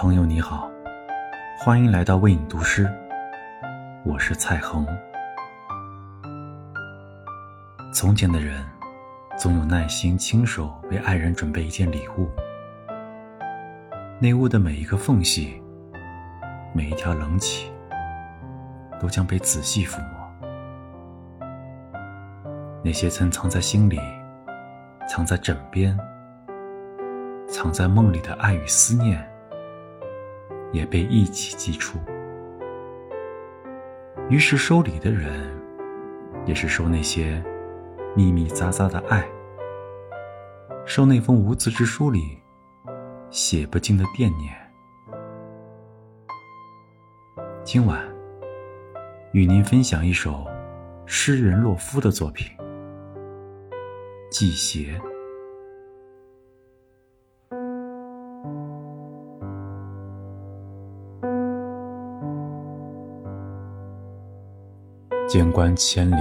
朋友你好，欢迎来到为你读诗，我是蔡恒。从前的人，总有耐心亲手为爱人准备一件礼物，内屋的每一个缝隙，每一条棱起，都将被仔细抚摸。那些曾藏在心里、藏在枕边、藏在梦里的爱与思念。也被一起寄出。于是收礼的人，也是收那些密密匝匝的爱，收那封无字之书里写不尽的惦念。今晚，与您分享一首诗人洛夫的作品《寄鞋》。见关千里，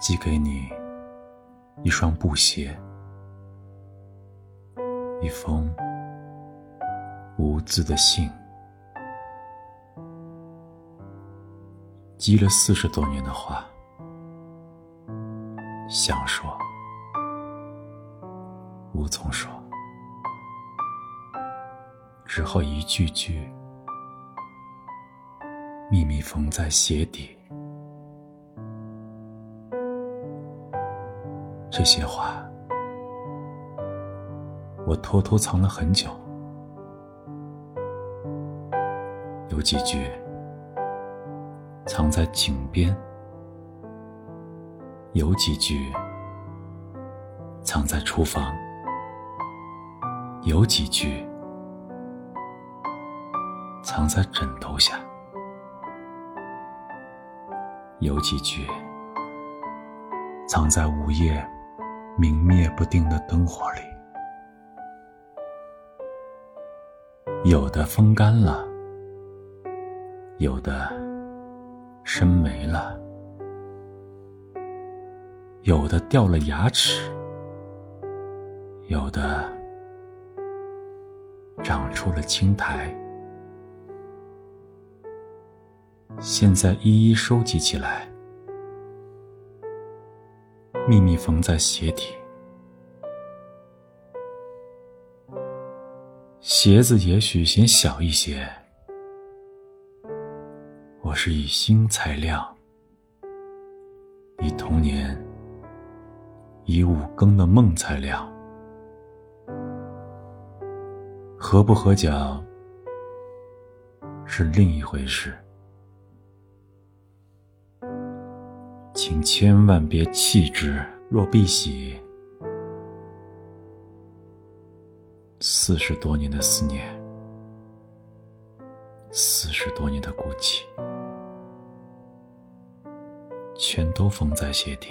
寄给你一双布鞋，一封无字的信，积了四十多年的话，想说无从说，只好一句句。秘密缝在鞋底，这些话我偷偷藏了很久。有几句藏在井边，有几句藏在厨房，有几句藏在枕头下。有几句藏在午夜明灭不定的灯火里，有的风干了，有的生霉了，有的掉了牙齿，有的长出了青苔。现在一一收集起来，秘密缝在鞋底。鞋子也许显小一些，我是以心才亮，以童年、以五更的梦才亮。合不合脚是另一回事。千万别弃之。若必喜，四十多年的思念，四十多年的孤寂，全都封在鞋底。